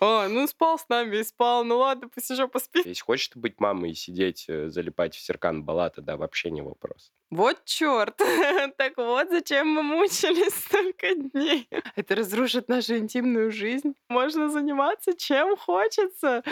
А, ну спал с нами и спал. Ну ладно, пусть еще поспит. Если хочешь ты быть мамой и сидеть, э, залипать в Серкан Балата, да, вообще не вопрос. Вот черт. Так вот, зачем мы мучились столько дней. Это разрушит нашу интимную жизнь. Можно заниматься чем хочется.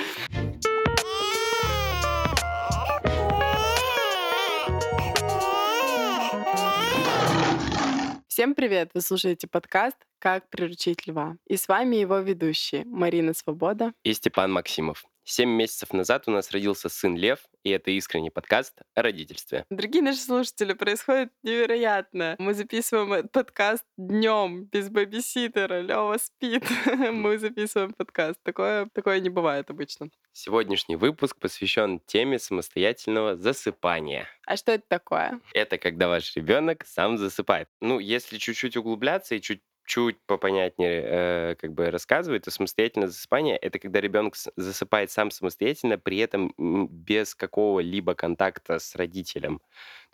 Всем привет! Вы слушаете подкаст «Как приручить льва». И с вами его ведущие Марина Свобода и Степан Максимов. Семь месяцев назад у нас родился сын Лев, и это искренний подкаст о родительстве. Дорогие наши слушатели, происходит невероятно. Мы записываем этот подкаст днем без бэбиситера. Лева спит. Мы записываем подкаст. Такое, такое не бывает обычно. Сегодняшний выпуск посвящен теме самостоятельного засыпания. А что это такое? Это когда ваш ребенок сам засыпает. Ну, если чуть-чуть углубляться и чуть чуть попонятнее э, как бы рассказывать, то самостоятельное засыпание это когда ребенок засыпает сам самостоятельно, при этом без какого-либо контакта с родителем.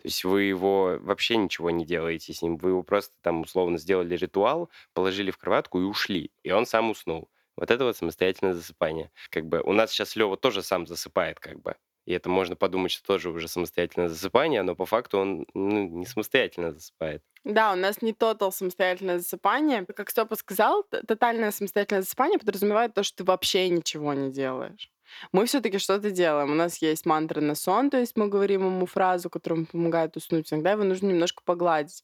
То есть вы его вообще ничего не делаете с ним, вы его просто там условно сделали ритуал, положили в кроватку и ушли, и он сам уснул. Вот это вот самостоятельное засыпание. Как бы у нас сейчас Лева тоже сам засыпает, как бы. И это можно подумать, что тоже уже самостоятельное засыпание, но по факту он ну, не самостоятельно засыпает. Да, у нас не тотал самостоятельное засыпание. Как Степа сказал, тотальное самостоятельное засыпание подразумевает то, что ты вообще ничего не делаешь мы все-таки что-то делаем. У нас есть мантра на сон, то есть мы говорим ему фразу, которая помогает уснуть. Иногда его нужно немножко погладить.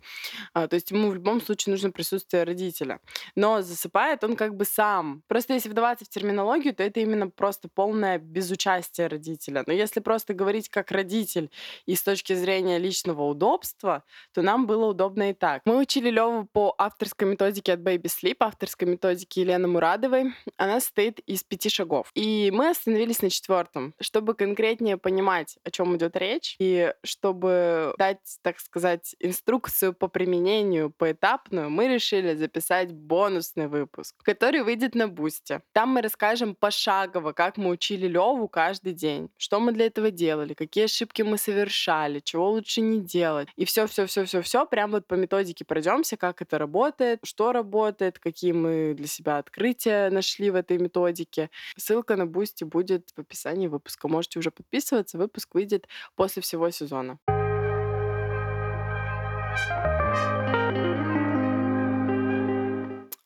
А, то есть ему в любом случае нужно присутствие родителя. Но засыпает он как бы сам. Просто если вдаваться в терминологию, то это именно просто полное безучастие родителя. Но если просто говорить как родитель и с точки зрения личного удобства, то нам было удобно и так. Мы учили Леву по авторской методике от Baby Sleep, авторской методике Елены Мурадовой. Она состоит из пяти шагов. И мы остановились остановились на четвертом. Чтобы конкретнее понимать, о чем идет речь, и чтобы дать, так сказать, инструкцию по применению поэтапную, мы решили записать бонусный выпуск, который выйдет на Бусте. Там мы расскажем пошагово, как мы учили Леву каждый день, что мы для этого делали, какие ошибки мы совершали, чего лучше не делать. И все, все, все, все, все, прям вот по методике пройдемся, как это работает, что работает, какие мы для себя открытия нашли в этой методике. Ссылка на Boosty будет будет в описании выпуска. Можете уже подписываться. Выпуск выйдет после всего сезона.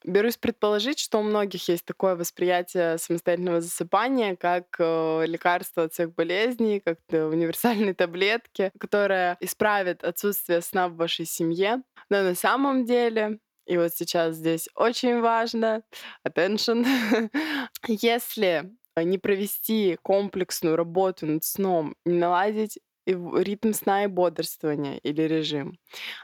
Берусь предположить, что у многих есть такое восприятие самостоятельного засыпания, как э, лекарство от всех болезней, как универсальные таблетки, которая исправит отсутствие сна в вашей семье. Но на самом деле и вот сейчас здесь очень важно, attention, если не провести комплексную работу над сном, не наладить ритм сна и бодрствования или режим,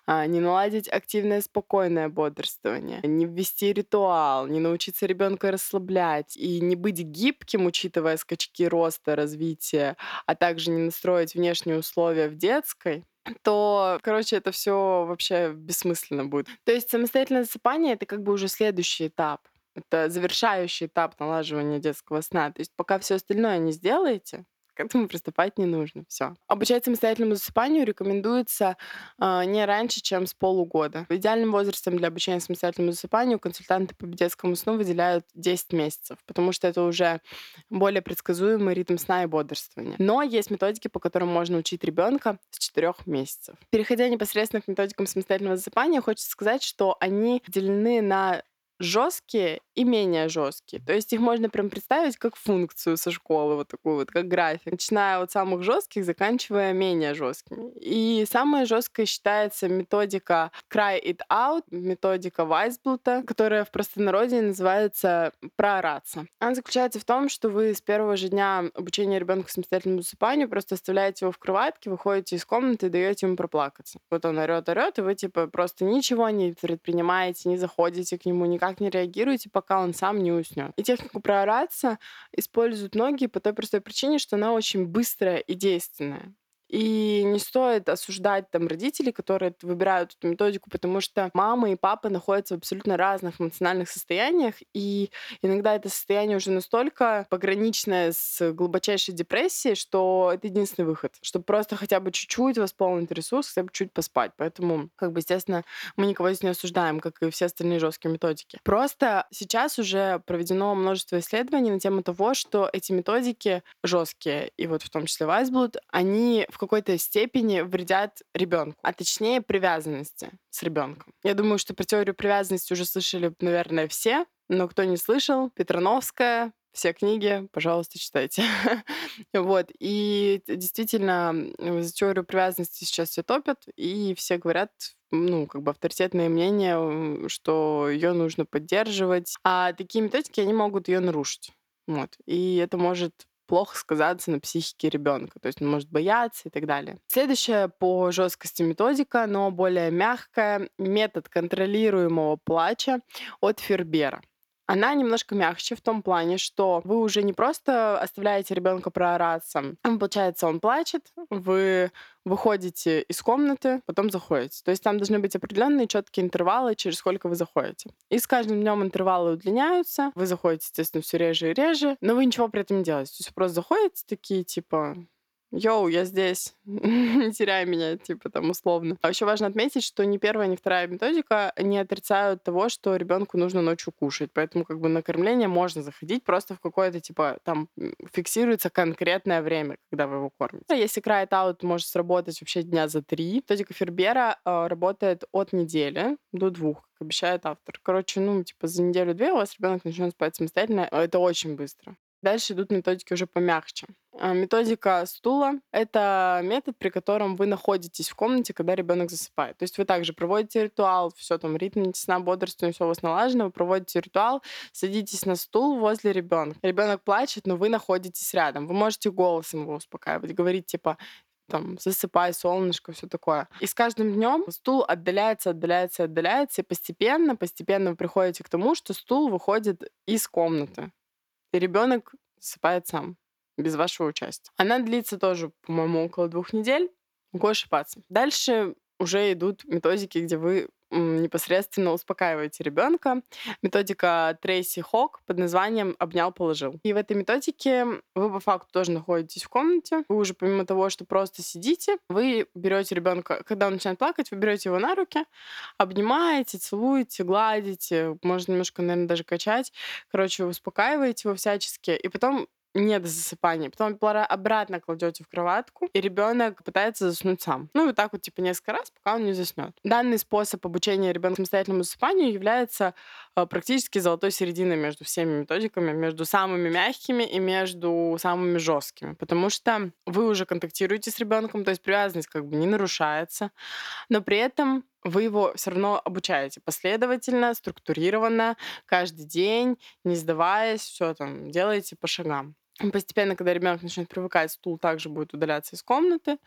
а, не наладить активное спокойное бодрствование, не ввести ритуал, не научиться ребенка расслаблять и не быть гибким, учитывая скачки роста, развития, а также не настроить внешние условия в детской, то, короче, это все вообще бессмысленно будет. То есть самостоятельное засыпание это как бы уже следующий этап. Это завершающий этап налаживания детского сна. То есть пока все остальное не сделаете, к этому приступать не нужно. Все. Обучать самостоятельному засыпанию рекомендуется э, не раньше, чем с полугода. Идеальным возрастом для обучения самостоятельному засыпанию консультанты по детскому сну выделяют 10 месяцев, потому что это уже более предсказуемый ритм сна и бодрствования. Но есть методики, по которым можно учить ребенка с 4 месяцев. Переходя непосредственно к методикам самостоятельного засыпания, хочется сказать, что они делены на жесткие и менее жесткие. То есть их можно прям представить как функцию со школы, вот такую вот, как график. Начиная от самых жестких, заканчивая менее жесткими. И самая жесткая считается методика Cry It Out, методика Вайсблута, которая в простонародье называется проораться. Она заключается в том, что вы с первого же дня обучения ребенка самостоятельному засыпанию просто оставляете его в кроватке, выходите из комнаты и даете ему проплакаться. Вот он орет, орет, и вы типа просто ничего не предпринимаете, не заходите к нему, никак не реагируете, пока он сам не уснет. И технику проораться используют многие по той простой причине, что она очень быстрая и действенная. И не стоит осуждать там родителей, которые выбирают эту методику, потому что мама и папа находятся в абсолютно разных эмоциональных состояниях, и иногда это состояние уже настолько пограничное с глубочайшей депрессией, что это единственный выход, чтобы просто хотя бы чуть-чуть восполнить ресурс, хотя бы чуть поспать. Поэтому, как бы, естественно, мы никого здесь не осуждаем, как и все остальные жесткие методики. Просто сейчас уже проведено множество исследований на тему того, что эти методики жесткие, и вот в том числе Вайсблуд, они в какой-то степени вредят ребенку, а точнее привязанности с ребенком. Я думаю, что про теорию привязанности уже слышали, наверное, все, но кто не слышал, Петрановская, все книги, пожалуйста, читайте. вот. И действительно, за теорию привязанности сейчас все топят, и все говорят, ну, как бы авторитетное мнение, что ее нужно поддерживать. А такие методики, они могут ее нарушить. Вот. И это может плохо сказаться на психике ребенка, то есть он может бояться и так далее. Следующая по жесткости методика, но более мягкая, метод контролируемого плача от Фербера. Она немножко мягче в том плане, что вы уже не просто оставляете ребенка проораться, получается, он плачет, вы выходите из комнаты, потом заходите. То есть там должны быть определенные четкие интервалы, через сколько вы заходите. И с каждым днем интервалы удлиняются, вы заходите, естественно, все реже и реже, но вы ничего при этом не делаете. То есть вы просто заходите такие, типа, Йоу, я здесь, не теряй меня, типа там условно. А еще важно отметить, что ни первая, ни вторая методика не отрицают того, что ребенку нужно ночью кушать. Поэтому как бы на кормление можно заходить просто в какое-то типа там фиксируется конкретное время, когда вы его кормите. А если крайт аут может сработать вообще дня за три, методика Фербера э, работает от недели до двух, как обещает автор. Короче, ну, типа за неделю-две у вас ребенок начнет спать самостоятельно. Это очень быстро. Дальше идут методики уже помягче. А, методика стула — это метод, при котором вы находитесь в комнате, когда ребенок засыпает. То есть вы также проводите ритуал, все там, ритм сна, бодрствование, все у вас налажено, вы проводите ритуал, садитесь на стул возле ребенка. Ребенок плачет, но вы находитесь рядом. Вы можете голосом его успокаивать, говорить типа там, засыпай, солнышко, все такое. И с каждым днем стул отдаляется, отдаляется, отдаляется, и постепенно, постепенно вы приходите к тому, что стул выходит из комнаты и ребенок засыпает сам, без вашего участия. Она длится тоже, по-моему, около двух недель. Могу ошибаться. Дальше уже идут методики, где вы непосредственно успокаиваете ребенка. Методика Трейси Хок под названием «Обнял, положил». И в этой методике вы по факту тоже находитесь в комнате. Вы уже помимо того, что просто сидите, вы берете ребенка, когда он начинает плакать, вы берете его на руки, обнимаете, целуете, гладите, можно немножко, наверное, даже качать. Короче, успокаиваете его всячески, и потом не до засыпания. Потом обратно кладете в кроватку, и ребенок пытается заснуть сам. Ну вот так вот, типа, несколько раз, пока он не заснет. Данный способ обучения ребенка самостоятельному засыпанию является э, практически золотой серединой между всеми методиками, между самыми мягкими и между самыми жесткими. Потому что вы уже контактируете с ребенком, то есть привязанность как бы не нарушается, но при этом вы его все равно обучаете последовательно, структурированно, каждый день, не сдаваясь, все там делаете по шагам. Постепенно, когда ребенок начнет привыкать, стул также будет удаляться из комнаты,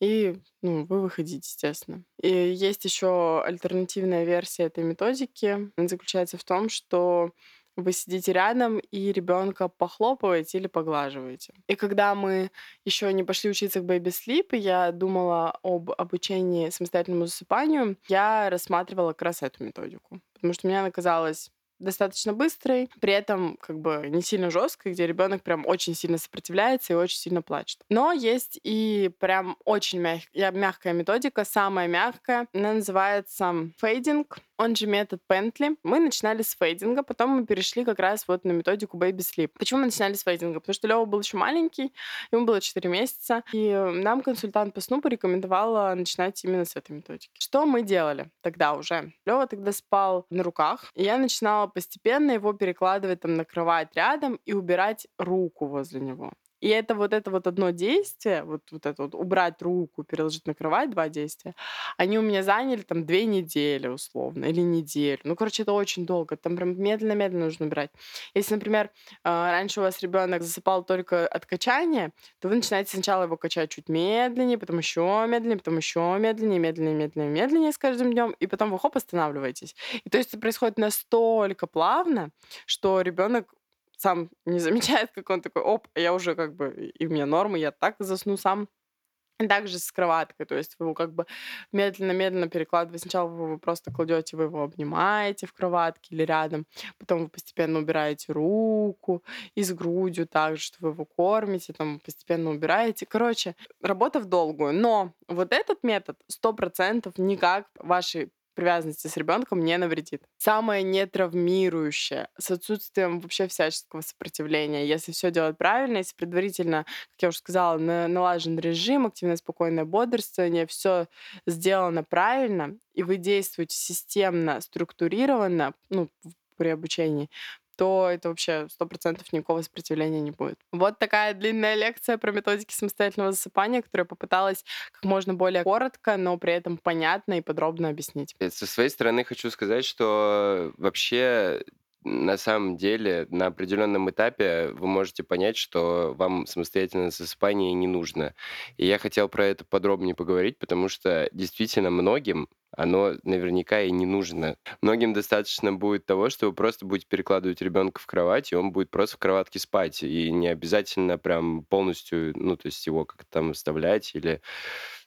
и ну, вы выходите, естественно. И есть еще альтернативная версия этой методики. Она заключается в том, что вы сидите рядом и ребенка похлопываете или поглаживаете. И когда мы еще не пошли учиться к Baby Sleep, я думала об обучении самостоятельному засыпанию, я рассматривала как раз эту методику. Потому что мне она казалась достаточно быстрой, при этом как бы не сильно жесткой, где ребенок прям очень сильно сопротивляется и очень сильно плачет. Но есть и прям очень мяг... мягкая методика, самая мягкая. Она называется фейдинг он же метод Пентли. Мы начинали с фейдинга, потом мы перешли как раз вот на методику Baby Sleep. Почему мы начинали с фейдинга? Потому что Лева был еще маленький, ему было 4 месяца, и нам консультант по сну порекомендовала начинать именно с этой методики. Что мы делали тогда уже? Лева тогда спал на руках, и я начинала постепенно его перекладывать там на кровать рядом и убирать руку возле него. И это вот это вот одно действие, вот, вот это вот убрать руку, переложить на кровать, два действия, они у меня заняли там две недели условно, или неделю. Ну, короче, это очень долго. Там прям медленно-медленно нужно убирать. Если, например, а, раньше у вас ребенок засыпал только от качания, то вы начинаете сначала его качать чуть медленнее, потом еще медленнее, потом еще медленнее, медленнее, медленнее, медленнее с каждым днем, и потом вы хоп, останавливаетесь. И то есть это происходит настолько плавно, что ребенок сам не замечает, как он такой, оп, я уже как бы, и у меня нормы, я так засну сам. Также с кроваткой, то есть вы его как бы медленно-медленно перекладываете. Сначала вы просто кладете, вы его обнимаете в кроватке или рядом, потом вы постепенно убираете руку и с грудью также, что вы его кормите, там постепенно убираете. Короче, работа в долгую. Но вот этот метод сто процентов никак вашей привязанности с ребенком не навредит. Самое нетравмирующее, с отсутствием вообще всяческого сопротивления. Если все делать правильно, если предварительно, как я уже сказала, налажен режим, активное спокойное бодрствование, все сделано правильно, и вы действуете системно, структурированно, ну, при обучении, то это вообще сто процентов никакого сопротивления не будет. Вот такая длинная лекция про методики самостоятельного засыпания, которую попыталась как можно более коротко, но при этом понятно и подробно объяснить. Э, со своей стороны хочу сказать, что вообще на самом деле на определенном этапе вы можете понять, что вам самостоятельное засыпание не нужно. И я хотел про это подробнее поговорить, потому что действительно многим оно наверняка и не нужно. Многим достаточно будет того, что вы просто будете перекладывать ребенка в кровать, и он будет просто в кроватке спать. И не обязательно прям полностью, ну, то есть его как-то там вставлять или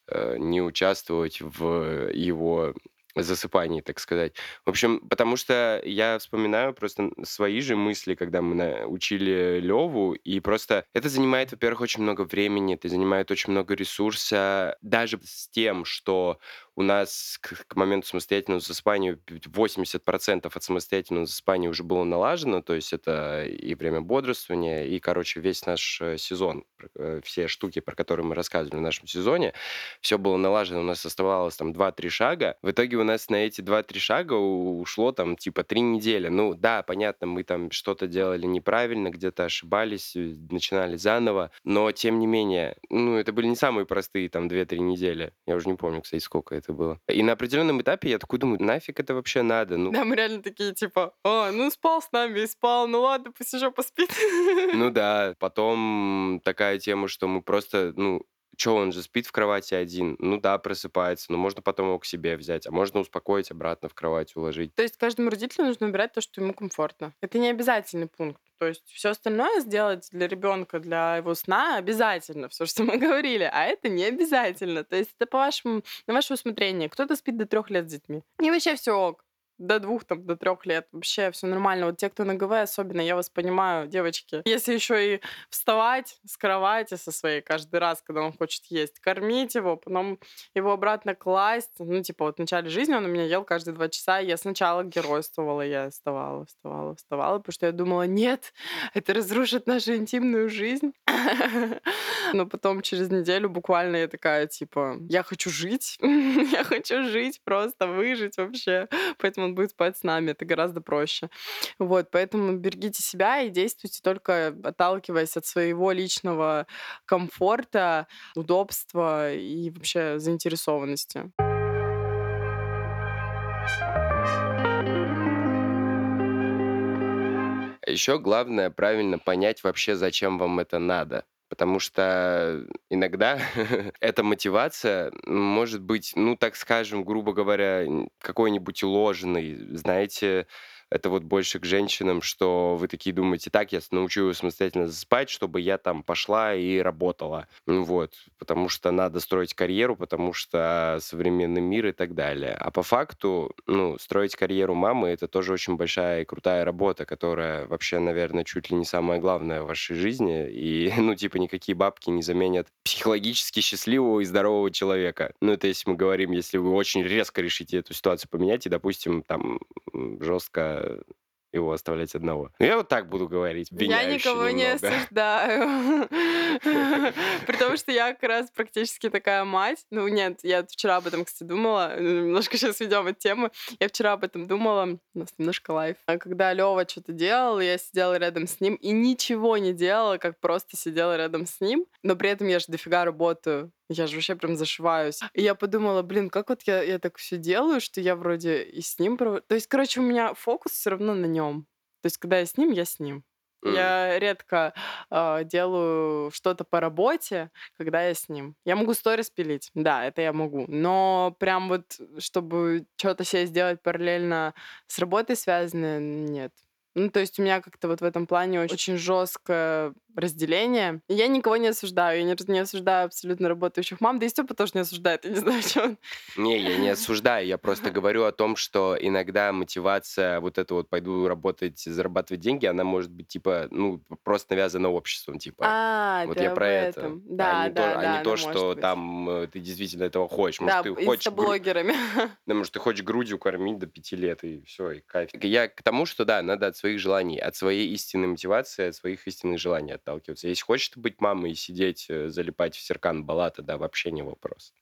э, не участвовать в его засыпании, так сказать. В общем, потому что я вспоминаю просто свои же мысли, когда мы учили Леву, и просто это занимает, во-первых, очень много времени, это занимает очень много ресурса, даже с тем, что у нас к, к моменту самостоятельного засыпания 80% от самостоятельного засыпания уже было налажено, то есть это и время бодрствования, и, короче, весь наш э, сезон, э, все штуки, про которые мы рассказывали в нашем сезоне, все было налажено, у нас оставалось там 2-3 шага. В итоге у нас на эти 2-3 шага ушло там типа 3 недели. Ну да, понятно, мы там что-то делали неправильно, где-то ошибались, э, начинали заново, но тем не менее, ну это были не самые простые там 2-3 недели. Я уже не помню, кстати, сколько это было. И на определенном этапе я такой думаю, нафиг это вообще надо? Ну, Да, мы реально такие, типа, а, ну спал с нами и спал, ну ладно, пусть еще поспит. ну да, потом такая тема, что мы просто, ну, что он же спит в кровати один? Ну да, просыпается, но можно потом его к себе взять, а можно успокоить обратно в кровать уложить. То есть каждому родителю нужно выбирать то, что ему комфортно. Это не обязательный пункт. То есть все остальное сделать для ребенка, для его сна обязательно, все, что мы говорили, а это не обязательно. То есть это по вашему, на ваше усмотрение. Кто-то спит до трех лет с детьми. И вообще все ок до двух, там, до трех лет. Вообще все нормально. Вот те, кто на ГВ, особенно, я вас понимаю, девочки. Если еще и вставать с кровати со своей каждый раз, когда он хочет есть, кормить его, потом его обратно класть. Ну, типа, вот в начале жизни он у меня ел каждые два часа, я сначала геройствовала, я вставала, вставала, вставала, потому что я думала, нет, это разрушит нашу интимную жизнь. Но потом через неделю буквально я такая, типа, я хочу жить, я хочу жить, просто выжить вообще. Поэтому он будет спать с нами. Это гораздо проще. Вот, поэтому берегите себя и действуйте только отталкиваясь от своего личного комфорта, удобства и вообще заинтересованности. Еще главное правильно понять вообще, зачем вам это надо. Потому что иногда эта мотивация может быть, ну, так скажем, грубо говоря, какой-нибудь ложный. Знаете, это вот больше к женщинам, что вы такие думаете, так, я научу его самостоятельно засыпать, чтобы я там пошла и работала. Ну вот, потому что надо строить карьеру, потому что современный мир и так далее. А по факту, ну, строить карьеру мамы — это тоже очень большая и крутая работа, которая вообще, наверное, чуть ли не самое главное в вашей жизни. И, ну, типа, никакие бабки не заменят психологически счастливого и здорового человека. Ну, это если мы говорим, если вы очень резко решите эту ситуацию поменять и, допустим, там жестко его оставлять одного. Ну, я вот так буду говорить, Я никого не осуждаю. При том, что я как раз практически такая мать. Ну, нет, я вчера об этом, кстати, думала. Немножко сейчас ведем от темы. Я вчера об этом думала. У нас немножко лайф. А когда Лева что-то делал, я сидела рядом с ним и ничего не делала, как просто сидела рядом с ним. Но при этом я же дофига работаю. Я же вообще прям зашиваюсь. И я подумала, блин, как вот я, я так все делаю, что я вроде и с ним... Пров... То есть, короче, у меня фокус все равно на нем. То есть, когда я с ним, я с ним. Mm. Я редко э, делаю что-то по работе, когда я с ним. Я могу сторис пилить, да, это я могу. Но прям вот, чтобы что-то себе сделать параллельно с работой связанное, нет. Ну, то есть у меня как-то вот в этом плане очень, очень жесткая разделение. Я никого не осуждаю. Я не, не осуждаю абсолютно работающих мам. Да и Степа тоже не осуждает. Я не знаю, что он. Не, я не осуждаю. Я просто говорю о том, что иногда мотивация вот это вот пойду работать, зарабатывать деньги, она может быть типа, ну, просто навязана обществом. Типа, А, вот я про это. этом. А Да, не да, то, а да, не то ну, что там э, ты действительно этого хочешь. Может, Да, ты хочешь инстаблогерами. Да, может, ты хочешь грудью кормить до пяти лет, и все, и кайф. Я к тому, что да, надо своих желаний, от своей истинной мотивации, от своих истинных желаний отталкиваться. Если хочешь быть мамой и сидеть, э, залипать в серкан балата, да, вообще не вопрос.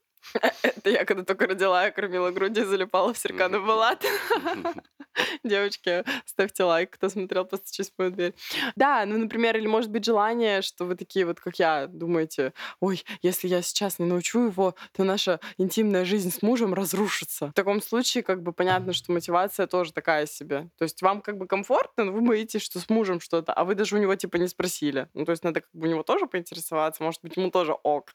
Это я когда только родила, я кормила грудью и залипала в серканы балат. Девочки, ставьте лайк, кто смотрел «Постучись в мою дверь». Да, ну, например, или может быть желание, что вы такие вот, как я, думаете, ой, если я сейчас не научу его, то наша интимная жизнь с мужем разрушится. В таком случае, как бы понятно, что мотивация тоже такая себе. То есть вам как бы комфортно, но вы боитесь, что с мужем что-то, а вы даже у него типа не спросили. Ну, то есть надо как бы у него тоже поинтересоваться, может быть, ему тоже ок.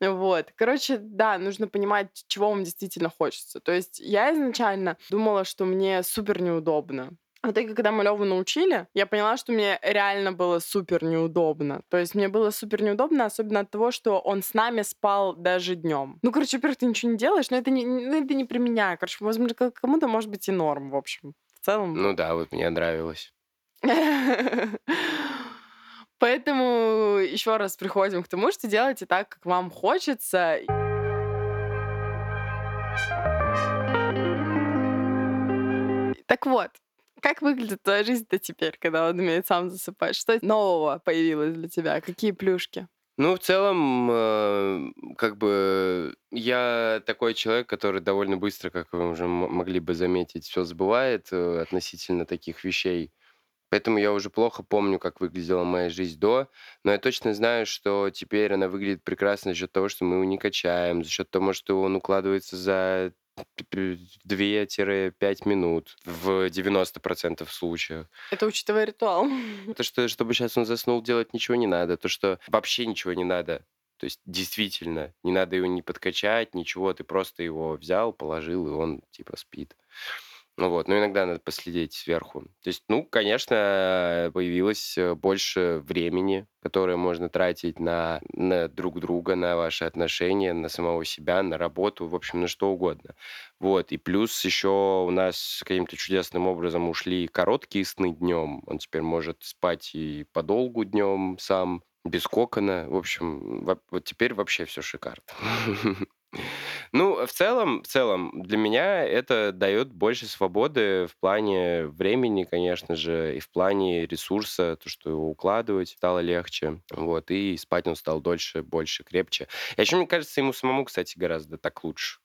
Вот. Короче, да, нужно понимать, чего вам действительно хочется. То есть я изначально думала, что мне супер неудобно. В итоге, когда мы Леву научили, я поняла, что мне реально было супер неудобно. То есть мне было супер неудобно, особенно от того, что он с нами спал даже днем. Ну, короче, во-первых, ты ничего не делаешь, но это не, ну, это не при меня. Короче, возможно, кому-то может быть и норм, в общем. В целом. Ну да, вот мне нравилось. Поэтому еще раз приходим к тому, что делайте так, как вам хочется. Так вот, как выглядит твоя жизнь-то теперь, когда он умеет сам засыпать? Что нового появилось для тебя? Какие плюшки? Ну, в целом, э, как бы я такой человек, который довольно быстро, как вы уже могли бы заметить, все забывает э, относительно таких вещей. Поэтому я уже плохо помню, как выглядела моя жизнь до, но я точно знаю, что теперь она выглядит прекрасно за счет того, что мы его не качаем, за счет того, что он укладывается за 2-5 минут в 90% случаев. Это учитывая ритуал. То, что чтобы сейчас он заснул, делать ничего не надо. То, что вообще ничего не надо. То есть действительно, не надо его не подкачать, ничего. Ты просто его взял, положил, и он типа спит. Ну вот, но иногда надо последить сверху. То есть, ну, конечно, появилось э, больше времени, которое можно тратить на, на друг друга, на ваши отношения, на самого себя, на работу, в общем, на что угодно. Вот, и плюс еще у нас каким-то чудесным образом ушли короткие сны днем. Он теперь может спать и подолгу днем сам, без кокона. В общем, во- вот теперь вообще все шикарно. Ну, в целом, в целом, для меня это дает больше свободы в плане времени, конечно же, и в плане ресурса, то, что его укладывать стало легче, вот, и спать он стал дольше, больше, крепче. И еще, мне кажется, ему самому, кстати, гораздо так лучше.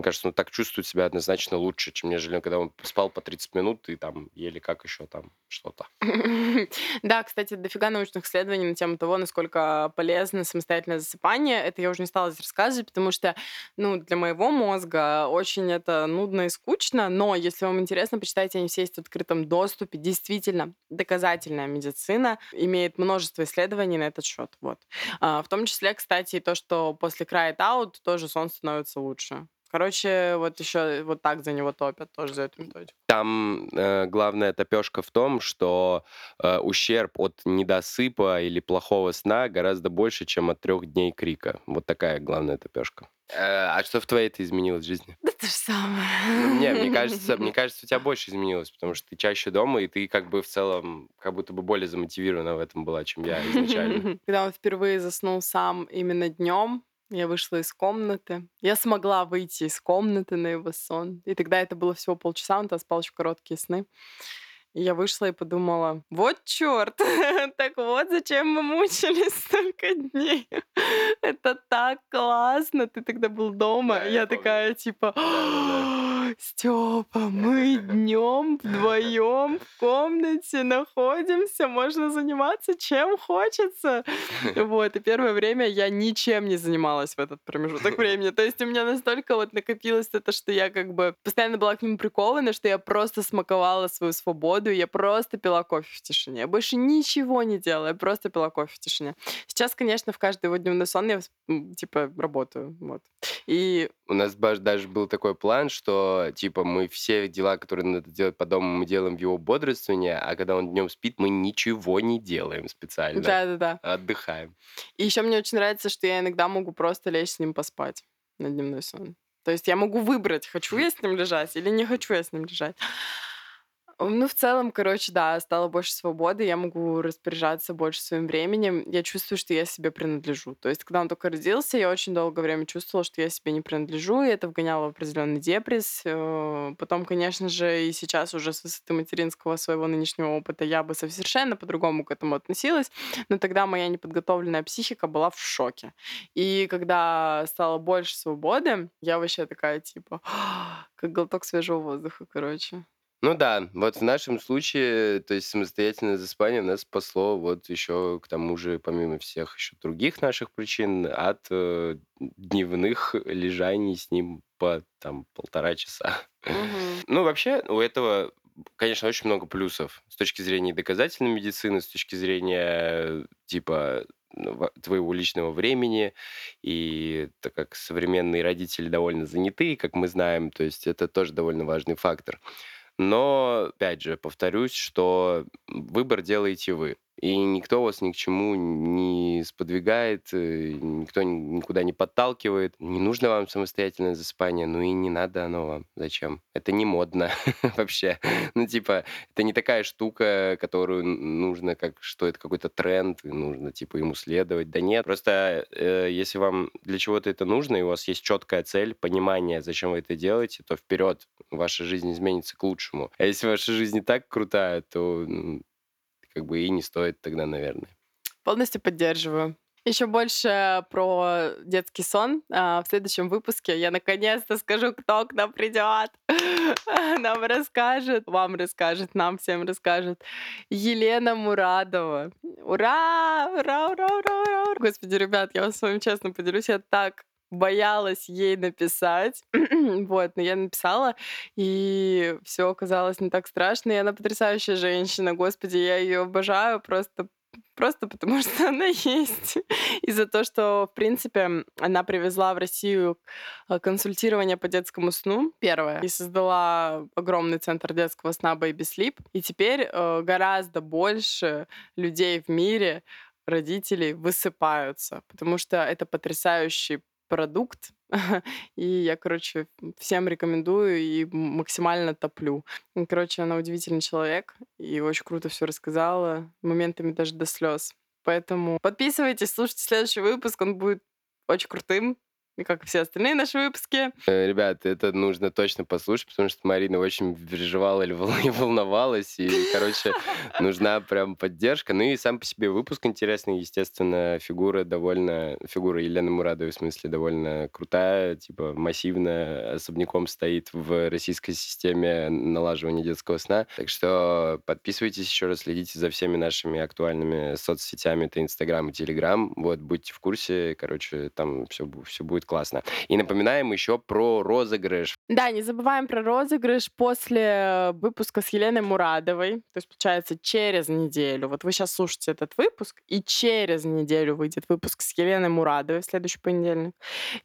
Мне кажется, он так чувствует себя однозначно лучше, чем нежели когда он спал по 30 минут и там еле как еще там что-то. Да, кстати, дофига научных исследований на тему того, насколько полезно самостоятельное засыпание. Это я уже не стала здесь рассказывать, потому что, ну, для моего мозга очень это нудно и скучно, но если вам интересно, почитайте, они все есть в открытом доступе. Действительно, доказательная медицина имеет множество исследований на этот счет. Вот. А, В том числе, кстати, и то, что после Cry It Out тоже сон становится лучше. Короче, вот еще вот так за него топят, тоже за эту методику. Там э, главная топешка в том, что э, ущерб от недосыпа или плохого сна гораздо больше, чем от трех дней крика. Вот такая главная топешка. а что в твоей-то изменилось в жизни? Да то же самое. Ну, Не, мне кажется, мне кажется, у тебя больше изменилось, потому что ты чаще дома, и ты как бы в целом как будто бы более замотивирована в этом была, чем я изначально. Когда он впервые заснул сам именно днем, я вышла из комнаты. Я смогла выйти из комнаты на его сон. И тогда это было всего полчаса, он тогда спал еще короткие сны. И я вышла и подумала, вот черт, так вот зачем мы мучились столько дней. Это так классно, ты тогда был дома. Да, я я такая типа. Степа, мы днем вдвоем в комнате находимся, можно заниматься чем хочется. Вот, и первое время я ничем не занималась в этот промежуток времени. То есть у меня настолько вот накопилось это, что я как бы постоянно была к нему прикована, что я просто смаковала свою свободу я просто пила кофе в тишине. Я больше ничего не делала, я просто пила кофе в тишине. Сейчас, конечно, в каждый его дневной сон я, типа, работаю, вот. И У нас даже был такой план, что, типа, мы все дела, которые надо делать по дому, мы делаем в его бодрствовании, а когда он днем спит, мы ничего не делаем специально. да-да-да. Отдыхаем. И еще мне очень нравится, что я иногда могу просто лечь с ним поспать на дневной сон. То есть я могу выбрать, хочу я с ним лежать или не хочу я с ним лежать. Ну, в целом, короче, да, стало больше свободы, я могу распоряжаться больше своим временем. Я чувствую, что я себе принадлежу. То есть, когда он только родился, я очень долгое время чувствовала, что я себе не принадлежу, и это вгоняло в определенный депресс. Э, Потом, конечно же, и сейчас уже с высоты материнского своего нынешнего опыта я бы совершенно по-другому к этому относилась, но тогда моя неподготовленная психика была в шоке. И когда стало больше свободы, я вообще такая, типа, как глоток свежего воздуха, короче. Ну да, вот в нашем случае, то есть самостоятельное засыпание нас спасло вот еще к тому же, помимо всех еще других наших причин, от э, дневных лежаний с ним по там полтора часа. Мгм. Ну, вообще, у этого, конечно, очень много плюсов с точки зрения доказательной медицины, с точки зрения, типа, ну, во- твоего личного времени. И так как современные родители довольно заняты, как мы знаем, то есть это тоже довольно важный фактор. Но, опять же, повторюсь, что выбор делаете вы. И никто вас ни к чему не сподвигает, э, никто ни- никуда не подталкивает. Не нужно вам самостоятельное засыпание, ну и не надо оно вам. Зачем? Это не модно вообще. Ну, типа, это не такая штука, которую нужно, как что это какой-то тренд, и нужно, типа, ему следовать. Да нет, просто э, если вам для чего-то это нужно, и у вас есть четкая цель, понимание, зачем вы это делаете, то вперед, ваша жизнь изменится к лучшему. А если ваша жизнь не так крутая, то ну, как бы и не стоит тогда, наверное. Полностью поддерживаю. Еще больше про детский сон. А, В следующем выпуске я наконец-то скажу, кто к нам придет. Нам расскажет, вам расскажет, нам всем расскажет. Елена Мурадова. Ура! Ура, ура, ура, ура! Господи, ребят, я вам с вами честно поделюсь, я так боялась ей написать. вот, но я написала, и все оказалось не так страшно. И она потрясающая женщина. Господи, я ее обожаю просто Просто потому, что она есть. И за то, что, в принципе, она привезла в Россию э, консультирование по детскому сну, первое, и создала огромный центр детского сна Baby Sleep. И теперь э, гораздо больше людей в мире, родителей, высыпаются, потому что это потрясающий продукт, и я, короче, всем рекомендую и максимально топлю. Короче, она удивительный человек и очень круто все рассказала, моментами даже до слез. Поэтому подписывайтесь, слушайте следующий выпуск, он будет очень крутым, как и все остальные наши выпуски. Э, Ребят, это нужно точно послушать, потому что Марина очень переживала или волновалась, и, короче, нужна прям поддержка. Ну и сам по себе выпуск интересный, естественно, фигура довольно, фигура Елены Мурадовой, в смысле, довольно крутая, типа массивная, особняком стоит в российской системе налаживания детского сна. Так что подписывайтесь еще раз, следите за всеми нашими актуальными соцсетями, это Инстаграм и Телеграм. Вот, будьте в курсе, короче, там все, все будет классно. И напоминаем еще про розыгрыш. Да, не забываем про розыгрыш после выпуска с Еленой Мурадовой. То есть, получается, через неделю. Вот вы сейчас слушаете этот выпуск, и через неделю выйдет выпуск с Еленой Мурадовой в следующий понедельник.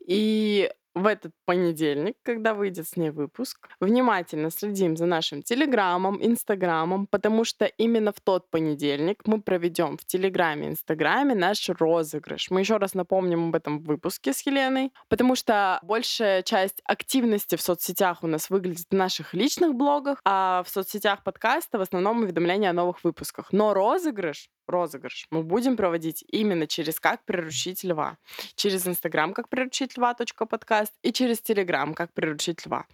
И в этот понедельник, когда выйдет с ней выпуск, внимательно следим за нашим телеграммом, инстаграмом, потому что именно в тот понедельник мы проведем в телеграме, инстаграме наш розыгрыш. Мы еще раз напомним об этом в выпуске с Еленой, потому что большая часть активности в соцсетях у нас выглядит в наших личных блогах, а в соцсетях подкаста в основном уведомления о новых выпусках. Но розыгрыш розыгрыш мы будем проводить именно через «Как приручить льва», через Инстаграм «Как приручить льва» подкаст и через Телеграм «Как приручить льва».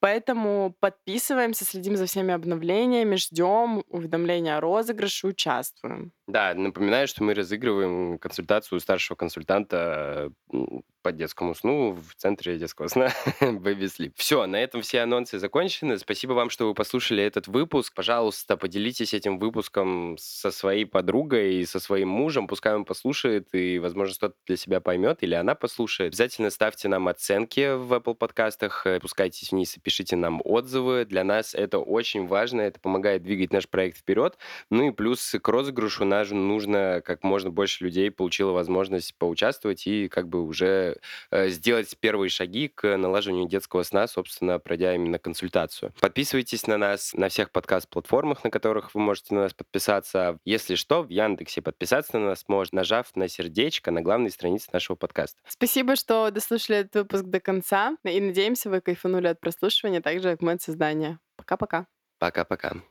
Поэтому подписываемся, следим за всеми обновлениями, ждем уведомления о розыгрыше, участвуем. Да, напоминаю, что мы разыгрываем консультацию у старшего консультанта по детскому сну в центре детского сна Baby Sleep. Все, на этом все анонсы закончены. Спасибо вам, что вы послушали этот выпуск. Пожалуйста, поделитесь этим выпуском со своей подругой и со своим мужем. Пускай он послушает и, возможно, что-то для себя поймет, или она послушает. Обязательно ставьте нам оценки в Apple подкастах, спускайтесь вниз и пишите нам отзывы. Для нас это очень важно, это помогает двигать наш проект вперед. Ну и плюс к розыгрышу нам нужно как можно больше людей получило возможность поучаствовать и как бы уже э, сделать первые шаги к налаживанию детского сна, собственно, пройдя именно консультацию. Подписывайтесь на нас на всех подкаст-платформах, на которых вы можете на нас подписаться. Если что, в Яндексе подписаться на нас можно, нажав на сердечко на главной странице нашего подкаста. Спасибо, что дослушали этот выпуск до конца. И надеемся, вы кайфанули от прослушивания, так же, как мы от создания. Пока-пока. Пока-пока.